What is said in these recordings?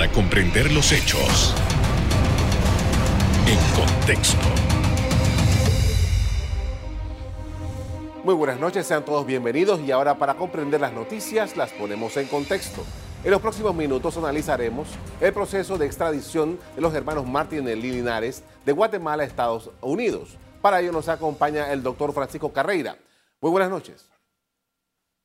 para comprender los hechos en contexto. Muy buenas noches, sean todos bienvenidos y ahora para comprender las noticias las ponemos en contexto. En los próximos minutos analizaremos el proceso de extradición de los hermanos Martín y Linares de Guatemala a Estados Unidos. Para ello nos acompaña el doctor Francisco Carreira. Muy buenas noches.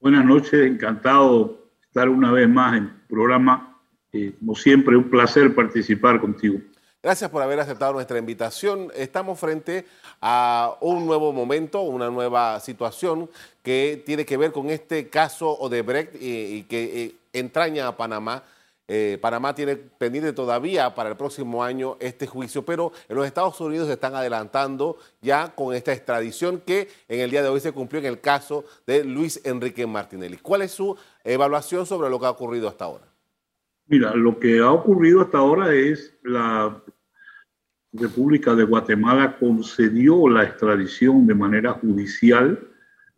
Buenas noches, encantado de estar una vez más en el programa. Eh, como siempre, un placer participar contigo. Gracias por haber aceptado nuestra invitación. Estamos frente a un nuevo momento, una nueva situación que tiene que ver con este caso Odebrecht y, y que eh, entraña a Panamá eh, Panamá tiene pendiente todavía para el próximo año este juicio, pero en los Estados Unidos se están adelantando ya con esta extradición que en el día de hoy se cumplió en el caso de Luis Enrique Martinelli. ¿Cuál es su evaluación sobre lo que ha ocurrido hasta ahora? Mira, lo que ha ocurrido hasta ahora es la República de Guatemala concedió la extradición de manera judicial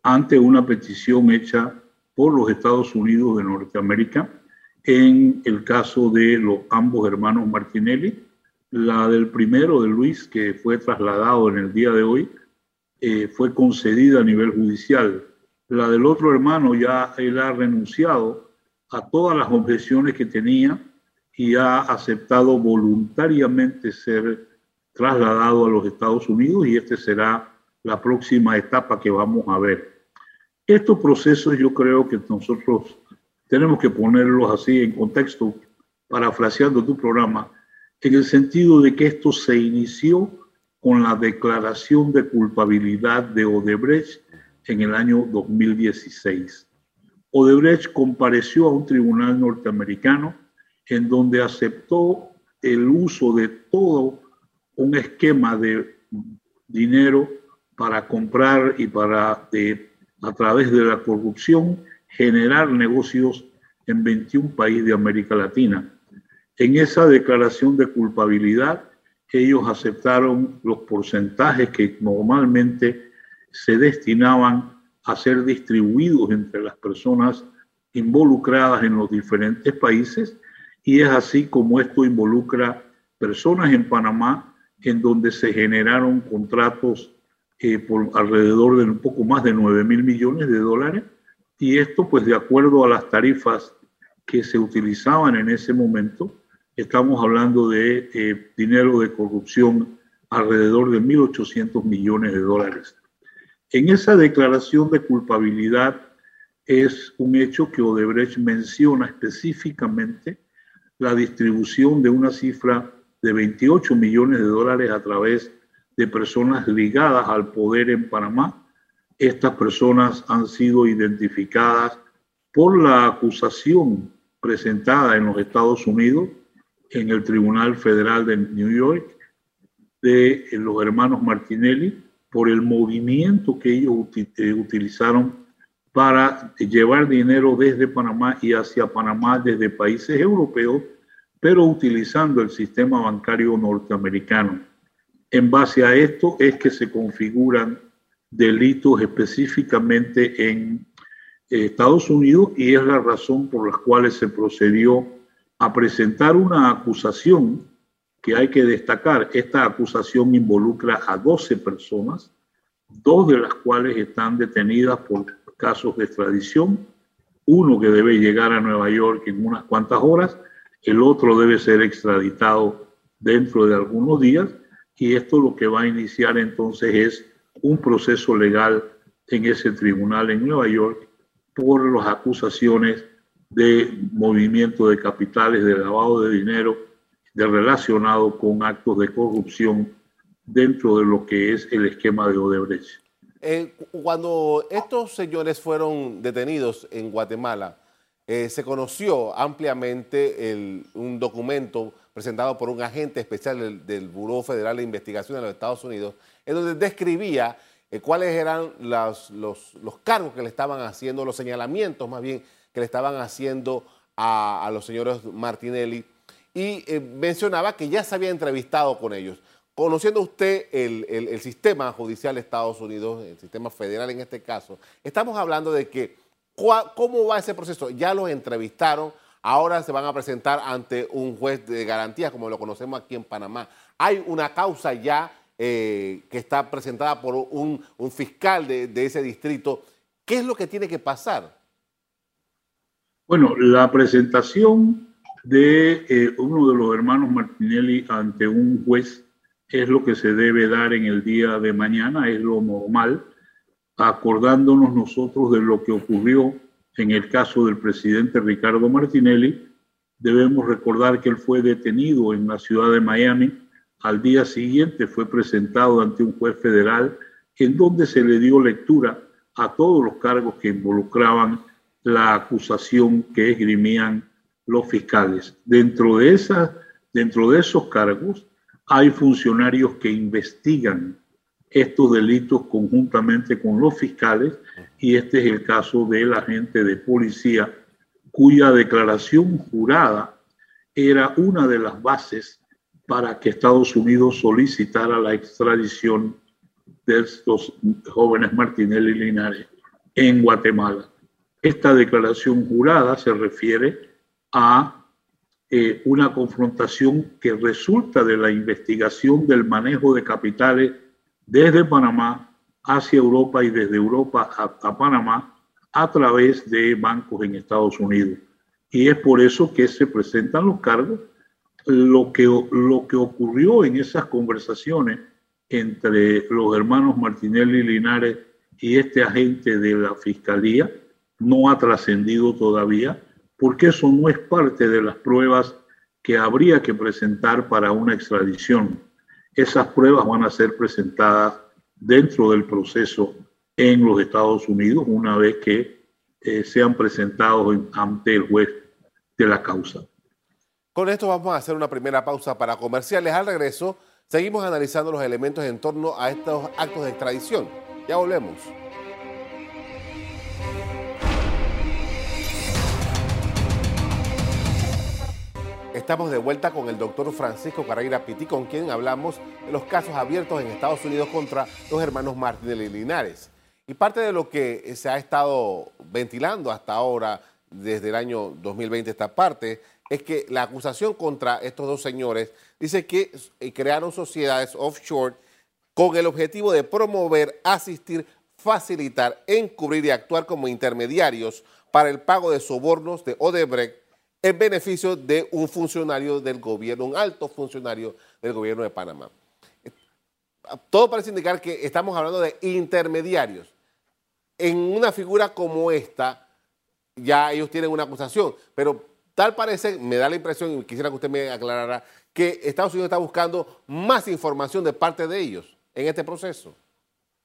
ante una petición hecha por los Estados Unidos de Norteamérica en el caso de los ambos hermanos Martinelli. La del primero, de Luis, que fue trasladado en el día de hoy, eh, fue concedida a nivel judicial. La del otro hermano ya él ha renunciado a todas las objeciones que tenía y ha aceptado voluntariamente ser trasladado a los Estados Unidos y este será la próxima etapa que vamos a ver. Estos procesos yo creo que nosotros tenemos que ponerlos así en contexto, parafraseando tu programa, en el sentido de que esto se inició con la declaración de culpabilidad de Odebrecht en el año 2016. Odebrecht compareció a un tribunal norteamericano en donde aceptó el uso de todo un esquema de dinero para comprar y para, a través de la corrupción, generar negocios en 21 países de América Latina. En esa declaración de culpabilidad, ellos aceptaron los porcentajes que normalmente se destinaban a ser distribuidos entre las personas involucradas en los diferentes países y es así como esto involucra personas en Panamá en donde se generaron contratos eh, por alrededor de un poco más de 9 mil millones de dólares y esto, pues de acuerdo a las tarifas que se utilizaban en ese momento, estamos hablando de eh, dinero de corrupción alrededor de 1.800 millones de dólares. En esa declaración de culpabilidad es un hecho que Odebrecht menciona específicamente la distribución de una cifra de 28 millones de dólares a través de personas ligadas al poder en Panamá. Estas personas han sido identificadas por la acusación presentada en los Estados Unidos en el Tribunal Federal de New York de los hermanos Martinelli por el movimiento que ellos eh, utilizaron para llevar dinero desde Panamá y hacia Panamá desde países europeos, pero utilizando el sistema bancario norteamericano. En base a esto es que se configuran delitos específicamente en eh, Estados Unidos y es la razón por la cual se procedió a presentar una acusación que hay que destacar. Esta acusación involucra a 12 personas, dos de las cuales están detenidas por casos de extradición, uno que debe llegar a Nueva York en unas cuantas horas, el otro debe ser extraditado dentro de algunos días y esto lo que va a iniciar entonces es un proceso legal en ese tribunal en Nueva York por las acusaciones de movimiento de capitales, de lavado de dinero, relacionado con actos de corrupción dentro de lo que es el esquema de Odebrecht. Eh, cuando estos señores fueron detenidos en Guatemala, eh, se conoció ampliamente un documento presentado por un agente especial del, del Buró Federal de Investigación de los Estados Unidos en donde describía eh, cuáles eran los, los, cargos que le estaban haciendo, los señalamientos más bien que le estaban haciendo a, los señores Martinelli y eh, mencionaba que ya se había entrevistado con ellos. Conociendo usted el, sistema judicial de Estados Unidos, el sistema federal en este caso, estamos hablando de que cómo va ese proceso. Ya los entrevistaron ahora se van a presentar ante un juez de garantía, como lo conocemos aquí en Panamá. Hay una causa ya eh, que está presentada por un, fiscal de, ese distrito. ¿Qué es lo que tiene que pasar? Bueno, la presentación de eh, uno de los hermanos Martinelli ante un juez es lo que se debe dar en el día de mañana, es lo normal, acordándonos nosotros de lo que ocurrió en el caso del presidente Ricardo Martinelli. Debemos recordar que él fue detenido en la ciudad de Miami. Al día siguiente fue presentado ante un juez federal en donde se le dio lectura a todos los cargos que involucraban la acusación que esgrimían los fiscales. Dentro de, esa, dentro de esos cargos hay funcionarios que investigan estos delitos conjuntamente con los fiscales y este es el caso del agente de policía cuya declaración jurada era una de las bases para que Estados Unidos solicitara la extradición de estos jóvenes Martinelli Linares en Guatemala. Esta declaración jurada se refiere a eh, una confrontación que resulta de la investigación del manejo de capitales desde Panamá hacia Europa y desde Europa a, Panamá a través de bancos en Estados Unidos. Y es por eso que se presentan los cargos. Lo que, lo que ocurrió en esas conversaciones entre los hermanos Martinelli Linares y este agente de la Fiscalía no ha trascendido todavía porque eso no es parte de las pruebas que habría que presentar para una extradición. Esas pruebas van a ser presentadas dentro del proceso en los Estados Unidos una vez que eh, sean presentados ante el juez de la causa. Con esto vamos a hacer una primera pausa para comerciales. Al regreso, seguimos analizando los elementos en torno a estos actos de extradición. Ya volvemos. Estamos de vuelta con el doctor Francisco Carreira Piti, con quien hablamos de los casos abiertos en Estados Unidos contra los hermanos Martínez y Linares. Y parte de lo que se ha estado ventilando hasta ahora, desde el año 2020 esta parte, es que la acusación contra estos dos señores dice que crearon sociedades offshore con el objetivo de promover, asistir, facilitar, encubrir y actuar como intermediarios para el pago de sobornos de Odebrecht en beneficio de un funcionario del gobierno, un alto funcionario del gobierno de Panamá. Todo parece indicar que estamos hablando de intermediarios. En una figura como esta, ya ellos tienen una acusación, pero tal parece, me da la impresión, y quisiera que usted me aclarara, que Estados Unidos está buscando más información de parte de ellos en este proceso.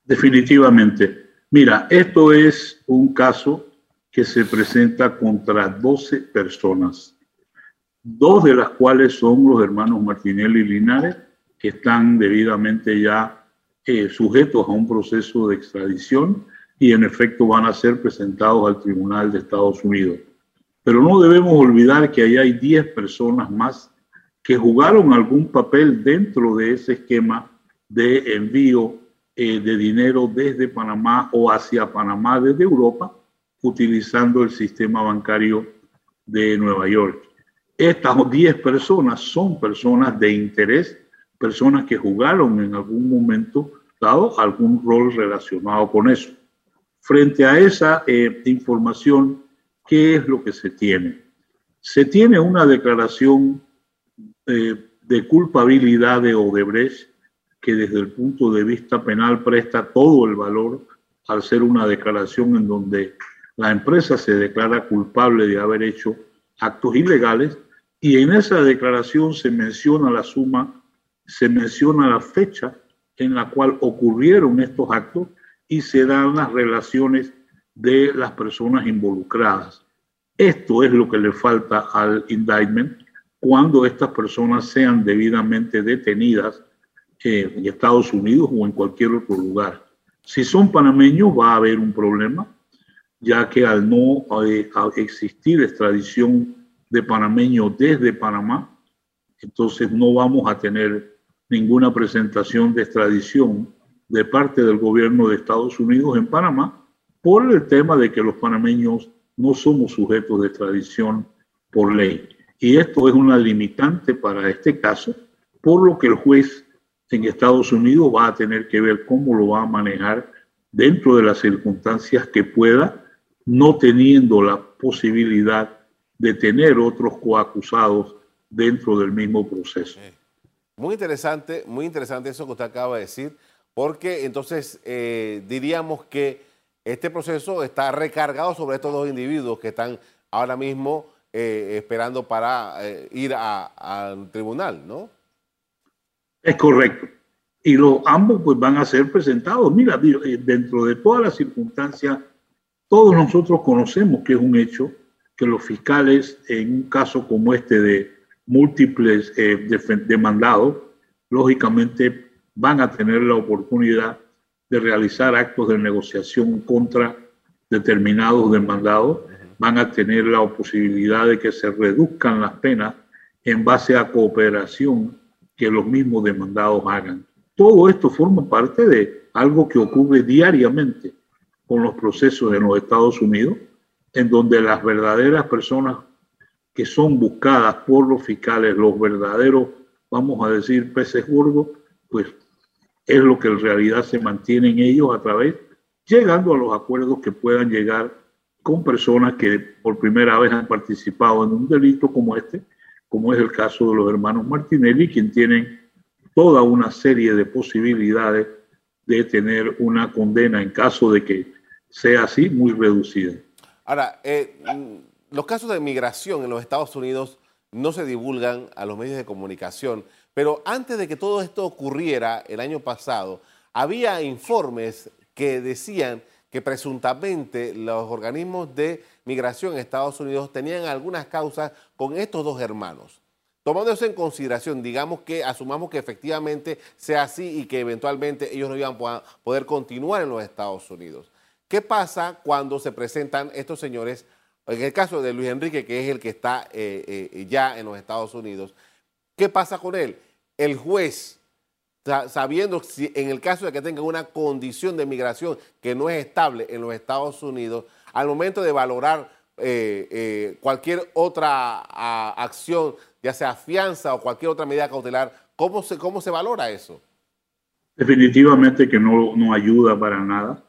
Definitivamente. Mira, esto es un caso que se presenta contra 12 personas, dos de las cuales son los hermanos Martinelli y Linares, que están debidamente ya eh, sujetos a un proceso de extradición y en efecto van a ser presentados al Tribunal de Estados Unidos. Pero no debemos olvidar que ahí hay 10 personas más que jugaron algún papel dentro de ese esquema de envío eh, de dinero desde Panamá o hacia Panamá desde Europa utilizando el sistema bancario de Nueva York. Estas 10 personas son personas de interés, personas que jugaron en algún momento dado algún rol relacionado con eso. Frente a esa eh, información, ¿qué es lo que se tiene? Se tiene una declaración eh, de culpabilidad de Odebrecht que desde el punto de vista penal presta todo el valor al ser una declaración en donde la empresa se declara culpable de haber hecho actos ilegales y en esa declaración se menciona la suma, se menciona la fecha en la cual ocurrieron estos actos y se dan las relaciones de las personas involucradas. Esto es lo que le falta al indictment cuando estas personas sean debidamente detenidas en Estados Unidos o en cualquier otro lugar. Si son panameños va a haber un problema ya que al no eh, existir extradición de panameños desde Panamá, entonces no vamos a tener ninguna presentación de extradición de parte del gobierno de Estados Unidos en Panamá por el tema de que los panameños no somos sujetos de extradición por ley. Y esto es una limitante para este caso, por lo que el juez en Estados Unidos va a tener que ver cómo lo va a manejar dentro de las circunstancias que pueda, no teniendo la posibilidad de tener otros coacusados dentro del mismo proceso. Muy interesante, muy interesante eso que usted acaba de decir, porque entonces eh, diríamos que este proceso está recargado sobre estos dos individuos que están ahora mismo eh, esperando para eh, ir al tribunal, ¿no? Es correcto. Y los, ambos pues van a ser presentados. Mira, dentro de todas las circunstancias, todos nosotros conocemos que es un hecho que los fiscales en un caso como este de múltiples eh, demandados, lógicamente van a tener la oportunidad de realizar actos de negociación contra determinados demandados, van a tener la posibilidad de que se reduzcan las penas en base a cooperación que los mismos demandados hagan. Todo esto forma parte de algo que ocurre diariamente con los procesos en los Estados Unidos, en donde las verdaderas personas que son buscadas por los fiscales, los verdaderos, vamos a decir, peces gordos, pues es lo que en realidad se mantienen ellos a través, llegando a los acuerdos que puedan llegar con personas que por primera vez han participado en un delito como este, como es el caso de los hermanos Martinelli, quien tienen toda una serie de posibilidades de tener una condena en caso de que sea así muy reducida. Ahora, eh, los casos de migración en los Estados Unidos no se divulgan a los medios de comunicación, pero antes de que todo esto ocurriera el año pasado, había informes que decían que presuntamente los organismos de migración en Estados Unidos tenían algunas causas con estos dos hermanos. Tomando en consideración, digamos que asumamos que efectivamente sea así y que eventualmente ellos no iban a poder continuar en los Estados Unidos. ¿Qué pasa cuando se presentan estos señores en el caso de Luis Enrique, que es el que está eh, eh, ya en los Estados Unidos, ¿qué pasa con él? El juez, sabiendo si en el caso de que tenga una condición de migración que no es estable en los Estados Unidos, al momento de valorar eh, cualquier otra acción, ya sea fianza o cualquier otra medida cautelar, ¿cómo se, cómo se valora eso? Definitivamente que no, no ayuda para nada.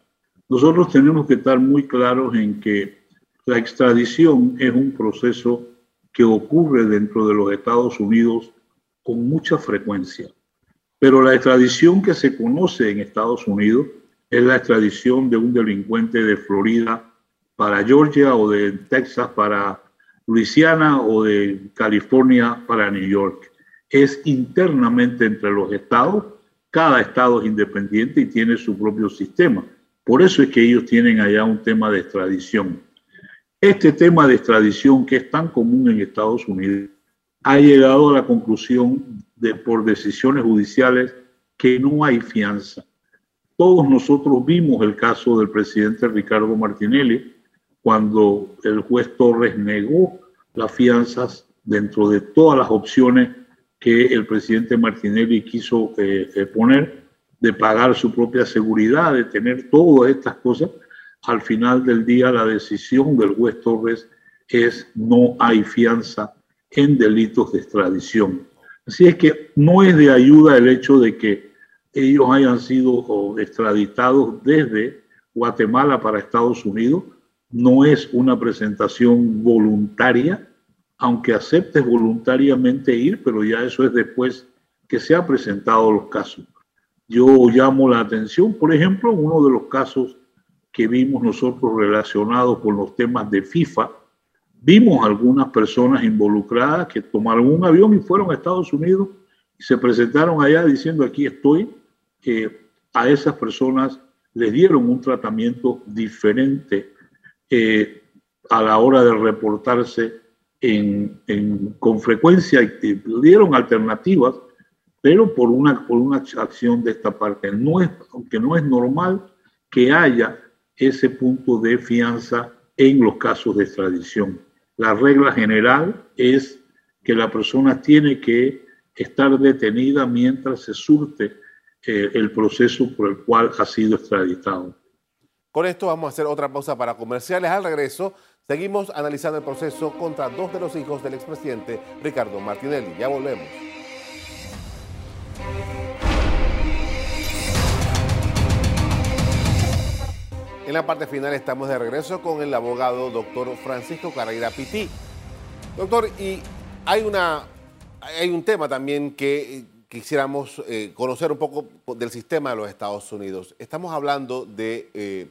Nosotros tenemos que estar muy claros en que la extradición es un proceso que ocurre dentro de los Estados Unidos con mucha frecuencia. Pero la extradición que se conoce en Estados Unidos es la extradición de un delincuente de Florida para Georgia o de Texas para Luisiana o de California para New York. Es internamente entre los estados. Cada estado es independiente y tiene su propio sistema. Por eso es que ellos tienen allá un tema de extradición. Este tema de extradición, que es tan común en Estados Unidos, ha llegado a la conclusión de por decisiones judiciales que no hay fianza. Todos nosotros vimos el caso del presidente Ricardo Martinelli cuando el juez Torres negó las fianzas dentro de todas las opciones que el presidente Martinelli quiso eh, eh, poner de pagar su propia seguridad, de tener todas estas cosas al final del día la decisión del juez Torres es no hay fianza en delitos de extradición. Así es que no es de ayuda el hecho de que ellos hayan sido extraditados desde Guatemala para Estados Unidos. No es una presentación voluntaria, aunque aceptes voluntariamente ir, pero ya eso es después que se han presentado los casos. Yo llamo la atención, por ejemplo, uno de los casos que vimos nosotros relacionados con los temas de FIFA, vimos algunas personas involucradas que tomaron un avión y fueron a Estados Unidos y se presentaron allá diciendo aquí estoy, que a esas personas les dieron un tratamiento diferente eh, a la hora de reportarse en, con frecuencia y dieron alternativas, pero por una, por una acción de esta parte. No es, aunque no es normal que haya ese punto de fianza en los casos de extradición. La regla general es que la persona tiene que estar detenida mientras se surte eh, el proceso por el cual ha sido extraditado. Con esto vamos a hacer otra pausa para comerciales. Al regreso, seguimos analizando el proceso contra dos de los hijos del expresidente Ricardo Martinelli. Ya volvemos. En la parte final estamos de regreso con el abogado doctor Francisco Carrera Pití. Doctor, y hay, una, hay un tema también que eh, quisiéramos eh, conocer un poco del sistema de los Estados Unidos. Estamos hablando de eh,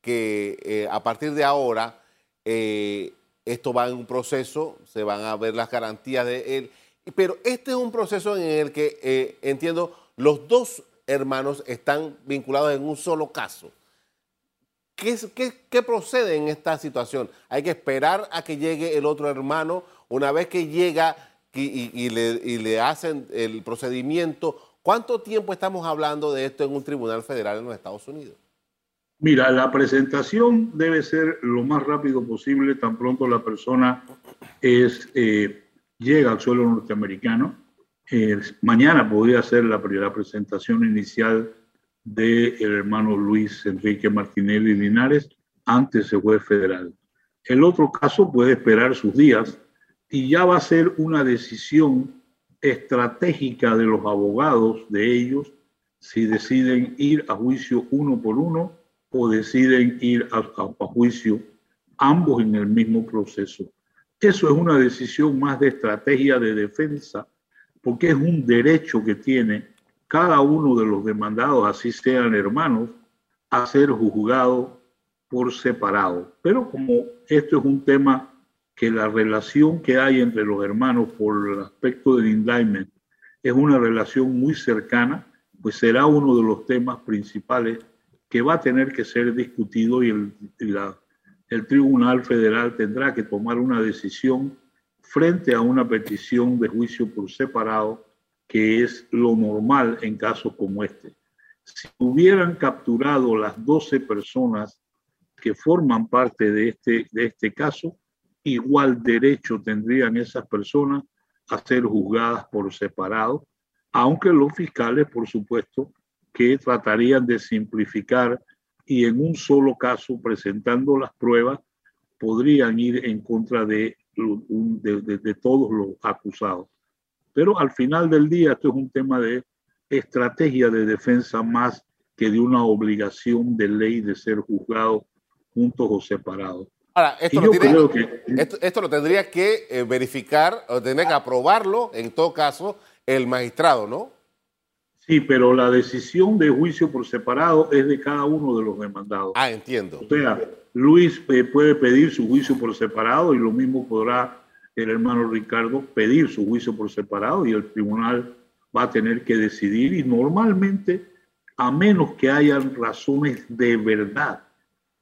que a partir de ahora esto va en un proceso, se van a ver las garantías de él, pero este es un proceso en el que entiendo los dos hermanos están vinculados en un solo caso. ¿Qué, procede en esta situación? ¿Hay que esperar a que llegue el otro hermano? Una vez que llega y, le, hacen el procedimiento, ¿cuánto tiempo estamos hablando de esto en un tribunal federal en los Estados Unidos? Mira, la presentación debe ser lo más rápido posible, tan pronto la persona es, eh, llega al suelo norteamericano. Eh, mañana podría ser la, la presentación inicial del hermano Luis Enrique Martinelli Linares ante ese juez federal. El otro caso puede esperar sus días y ya va a ser una decisión estratégica de los abogados de ellos si deciden ir a juicio uno por uno o deciden ir a juicio ambos en el mismo proceso. Eso es una decisión más de estrategia de defensa porque es un derecho que tiene cada uno de los demandados, así sean hermanos, a ser juzgado por separado. Pero como esto es un tema que la relación que hay entre los hermanos por el aspecto del indictment es una relación muy cercana, pues será uno de los temas principales que va a tener que ser discutido y el, el Tribunal Federal tendrá que tomar una decisión frente a una petición de juicio por separado que es lo normal en casos como este. Si hubieran capturado las 12 personas que forman parte de este, de este caso, igual derecho tendrían esas personas a ser juzgadas por separado, aunque los fiscales, por supuesto, que tratarían de simplificar y en un solo caso, presentando las pruebas, podrían ir en contra de, de, de todos los acusados. Pero al final del día esto es un tema de estrategia de defensa más que de una obligación de ley de ser juzgado juntos o separados. Ahora, esto, lo, que, esto, lo, tendría que eh, verificar o tendría que aprobarlo, en todo caso, el magistrado, ¿no? Sí, pero la decisión de juicio por separado es de cada uno de los demandados. Ah, entiendo. O sea, Luis eh, puede pedir su juicio por separado y lo mismo podrá el hermano Ricardo pedir su juicio por separado y el tribunal va a tener que decidir y normalmente, a menos que hayan razones de verdad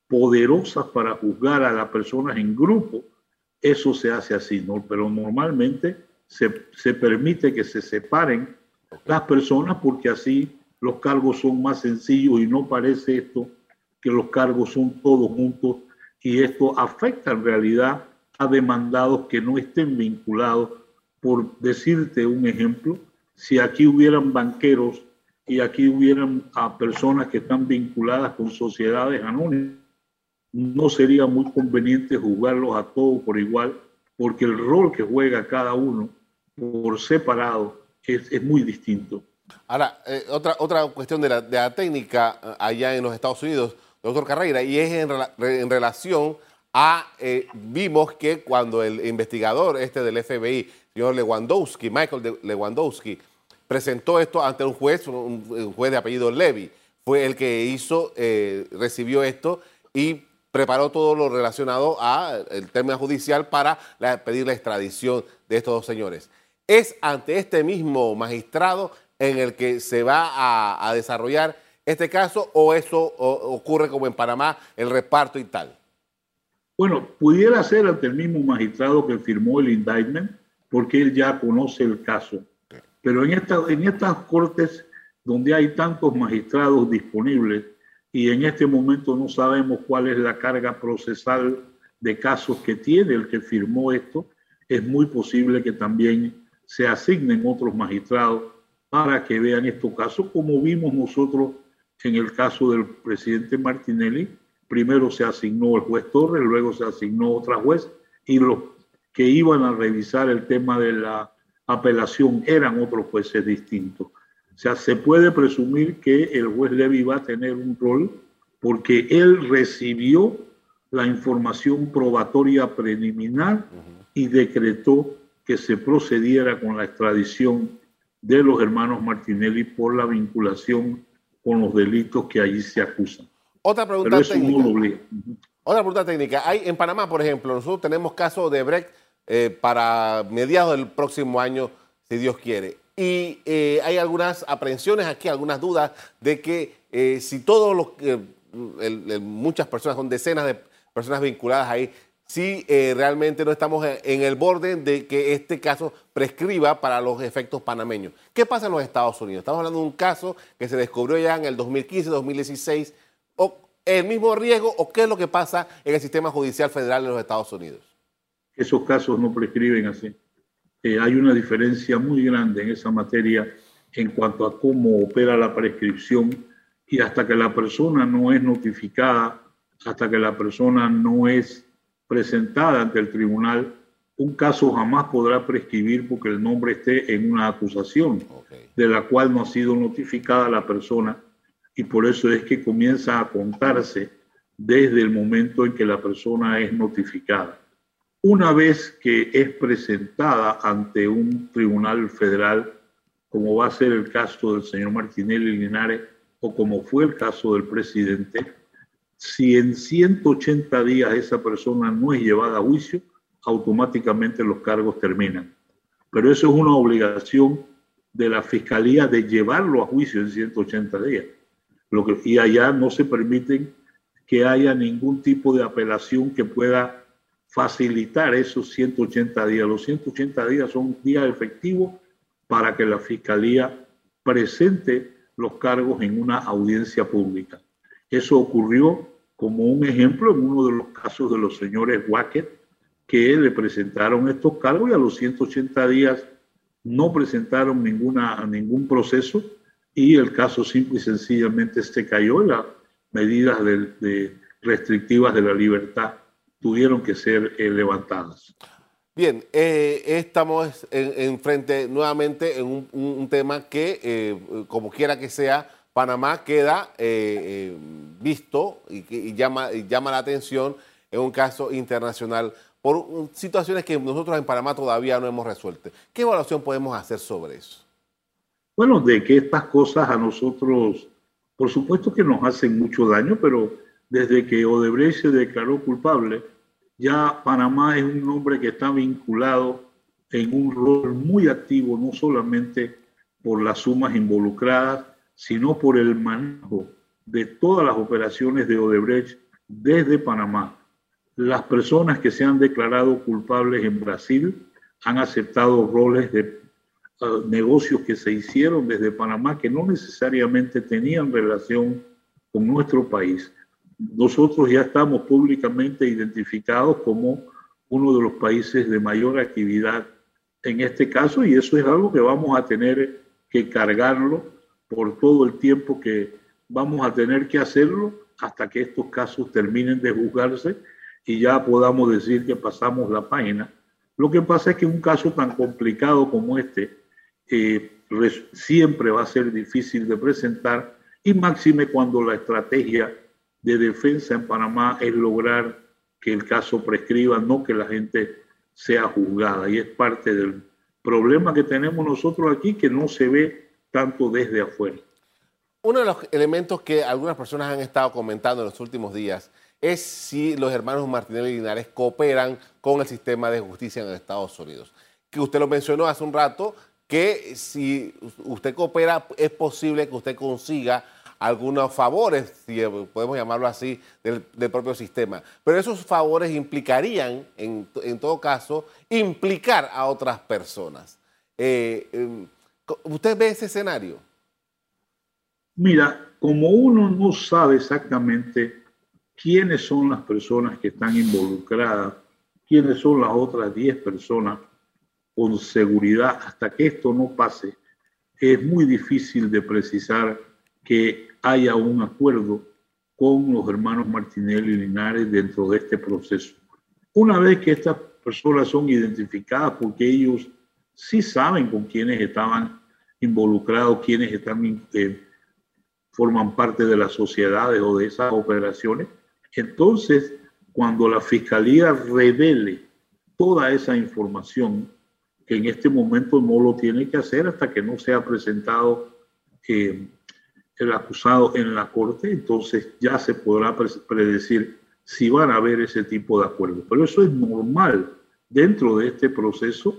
poderosas para juzgar a las personas en grupo, eso se hace así, ¿no? Pero normalmente se, se permite que se separen las personas porque así los cargos son más sencillos y no parece esto que los cargos son todos juntos y esto afecta en realidad demandados que no estén vinculados. Por decirte un ejemplo, si aquí hubieran banqueros y aquí hubieran a personas que están vinculadas con sociedades anónimas, no sería muy conveniente juzgarlos a todos por igual, porque el rol que juega cada uno por separado es, muy distinto. Ahora, eh, otra, otra cuestión de la, de la, técnica eh, allá en los Estados Unidos, doctor Carreira, y es en relación Ah, vimos que cuando el investigador este del FBI, señor Lewandowski, Michael Lewandowski, presentó esto ante un juez, un, juez de apellido Levy, fue el que hizo, eh, recibió esto y preparó todo lo relacionado al tema judicial para pedir la extradición de estos dos señores. ¿Es ante este mismo magistrado en el que se va a, desarrollar este caso o eso ocurre como en Panamá, el reparto y tal? Bueno, pudiera ser ante el mismo magistrado que firmó el indictment, porque él ya conoce el caso. Pero en, esta, en estas cortes donde hay tantos magistrados disponibles y en este momento no sabemos cuál es la carga procesal de casos que tiene el que firmó esto, es muy posible que también se asignen otros magistrados para que vean estos casos, como vimos nosotros en el caso del presidente Martinelli, primero se asignó el juez Torres, luego se asignó otra juez y los que iban a revisar el tema de la apelación eran otros jueces distintos. O sea, se puede presumir que el juez Levy va a tener un rol porque él recibió la información probatoria preliminar y decretó que se procediera con la extradición de los hermanos Martinelli por la vinculación con los delitos que allí se acusan. Otra pregunta técnica. Otra pregunta técnica. Hay, en Panamá, por ejemplo, nosotros tenemos caso de Brecht eh, para mediados del próximo año, si Dios quiere. Y eh, hay algunas aprehensiones aquí, algunas dudas de que eh, si todos los, muchas personas, son decenas de personas vinculadas ahí, si realmente no estamos en el borde de que este caso prescriba para los efectos panameños. ¿Qué pasa en los Estados Unidos? Estamos hablando de un caso que se descubrió ya en el 2015, 2016. ¿O el mismo riesgo o qué es lo que pasa en el sistema judicial federal de los Estados Unidos? Esos casos no prescriben así. Eh, hay una diferencia muy grande en esa materia en cuanto a cómo opera la prescripción y hasta que la persona no es notificada, hasta que la persona no es presentada ante el tribunal, un caso jamás podrá prescribir porque el nombre esté en una acusación de la cual no ha sido notificada la persona y por eso es que comienza a contarse desde el momento en que la persona es notificada. Una vez que es presentada ante un tribunal federal, como va a ser el caso del señor Martinelli Linares o como fue el caso del presidente, si en 180 días esa persona no es llevada a juicio, automáticamente los cargos terminan. Pero eso es una obligación de la fiscalía de llevarlo a juicio en 180 días. Y allá no se permiten que haya ningún tipo de apelación que pueda facilitar esos 180 días. Los 180 días son días efectivos para que la Fiscalía presente los cargos en una audiencia pública. Eso ocurrió como un ejemplo en uno de los casos de los señores Wackett, que le presentaron estos cargos y a los 180 días no presentaron ninguna, ningún proceso y el caso simple y sencillamente se cayó las medidas restrictivas de la libertad tuvieron que ser eh, levantadas. Bien, eh, estamos en, frente nuevamente en un, tema que, eh, como quiera que sea, Panamá queda visto y, llama, llama la atención en un caso internacional por situaciones que nosotros en Panamá todavía no hemos resuelto. ¿Qué evaluación podemos hacer sobre eso? Bueno, de que estas cosas a nosotros, por supuesto que nos hacen mucho daño, pero desde que Odebrecht se declaró culpable, ya Panamá es un nombre que está vinculado en un rol muy activo, no solamente por las sumas involucradas, sino por el manejo de todas las operaciones de Odebrecht desde Panamá. Las personas que se han declarado culpables en Brasil han aceptado roles de uh, negocios que se hicieron desde Panamá que no necesariamente tenían relación con nuestro país nosotros ya estamos públicamente identificados como uno de los países de mayor actividad en este caso y eso es algo que vamos a tener que cargarlo por todo el tiempo que vamos a tener que hacerlo hasta que estos casos terminen de juzgarse y ya podamos decir que pasamos la página. Lo que pasa es que un caso tan complicado como este siempre va a ser difícil de presentar y máxime cuando la estrategia de defensa en Panamá es lograr que el caso prescriba, no que la gente sea juzgada. Y es parte del problema que tenemos nosotros aquí que no se ve tanto desde afuera. Uno de los elementos que algunas personas han estado comentando en los últimos días es si los hermanos Martinelli y Linares cooperan con el sistema de justicia en Estados Unidos. Que usted lo mencionó hace un rato, que si usted coopera es posible que usted consiga algunos favores, si podemos llamarlo así, del, propio sistema. Pero esos favores implicarían, en, todo caso, implicar a otras personas. Eh, em, ¿Usted ve ese escenario? Mira, como uno no sabe exactamente quiénes son las personas que están involucradas, quiénes son las otras 10 personas, con seguridad, hasta que esto no pase, es muy difícil de precisar que haya un acuerdo con los hermanos Martinelli y Linares dentro de este proceso. Una vez que estas personas son identificadas porque ellos sí saben con quiénes estaban involucrados, quiénes están, eh, forman parte de las sociedades o de esas operaciones, entonces cuando la fiscalía revele toda esa información, que en este momento no lo tiene que hacer hasta que no sea presentado eh, el acusado en la corte, entonces ya se podrá predecir si van a haber ese tipo de acuerdos. Pero eso es normal dentro de este proceso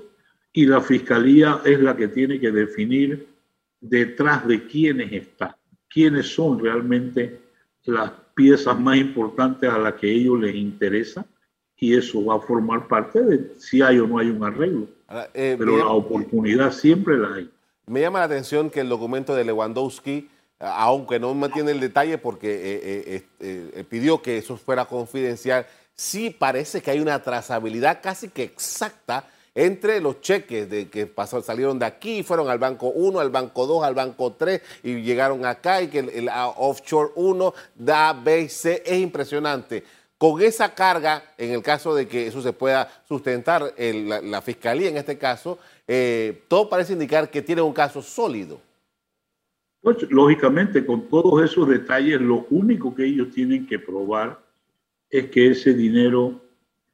y la fiscalía es la que tiene que definir detrás de quiénes está, quiénes son realmente las piezas más importantes a las que ellos les interesa y eso va a formar parte de si hay o no hay un arreglo. Eh, Pero la oportunidad siempre la hay. Me llama la atención que el documento de Lewandowski, aunque no me tiene el detalle porque eh, eh, pidió que eso fuera confidencial, sí parece que hay una trazabilidad casi que exacta entre los cheques de que pasó, salieron de aquí, fueron al banco 1, al banco 2, al banco 3 y llegaron acá y que el, offshore 1 da B y C es impresionante. Con esa carga, en el caso de que eso se pueda sustentar, la, fiscalía en este caso, eh, todo parece indicar que tiene un caso sólido. Pues lógicamente, con todos esos detalles, lo único que ellos tienen que probar es que ese dinero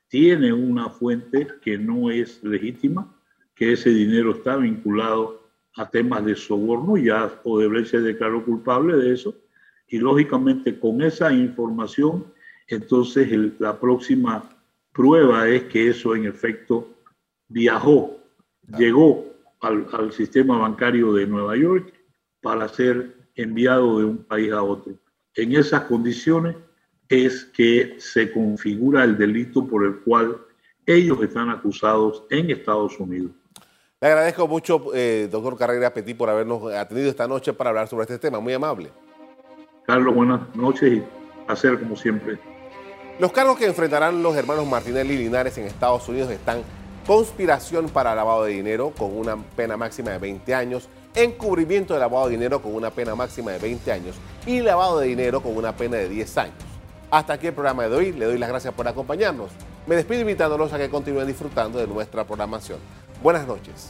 tiene una fuente que no es legítima, que ese dinero está vinculado a temas de soborno, ya Odebrecht se declaró culpable de eso, y lógicamente con esa información, entonces la próxima prueba es que eso en efecto viajó, llegó al, al sistema bancario de Nueva York para ser enviado de un país a otro. En esas condiciones, es que se configura el delito por el cual ellos están acusados en Estados Unidos. Le agradezco mucho, eh, doctor Carrera Petit, por habernos atendido esta noche para hablar sobre este tema. Muy amable. Carlos, buenas noches y hacer como siempre. Los cargos que enfrentarán los hermanos Martinelli y Linares en Estados Unidos están conspiración para lavado de dinero con una pena máxima de 20 años, encubrimiento de lavado de dinero con una pena máxima de 20 años y lavado de dinero con una pena de 10 años. Hasta aquí el programa de hoy. Le doy las gracias por acompañarnos. Me despido invitándolos a que continúen disfrutando de nuestra programación. Buenas noches.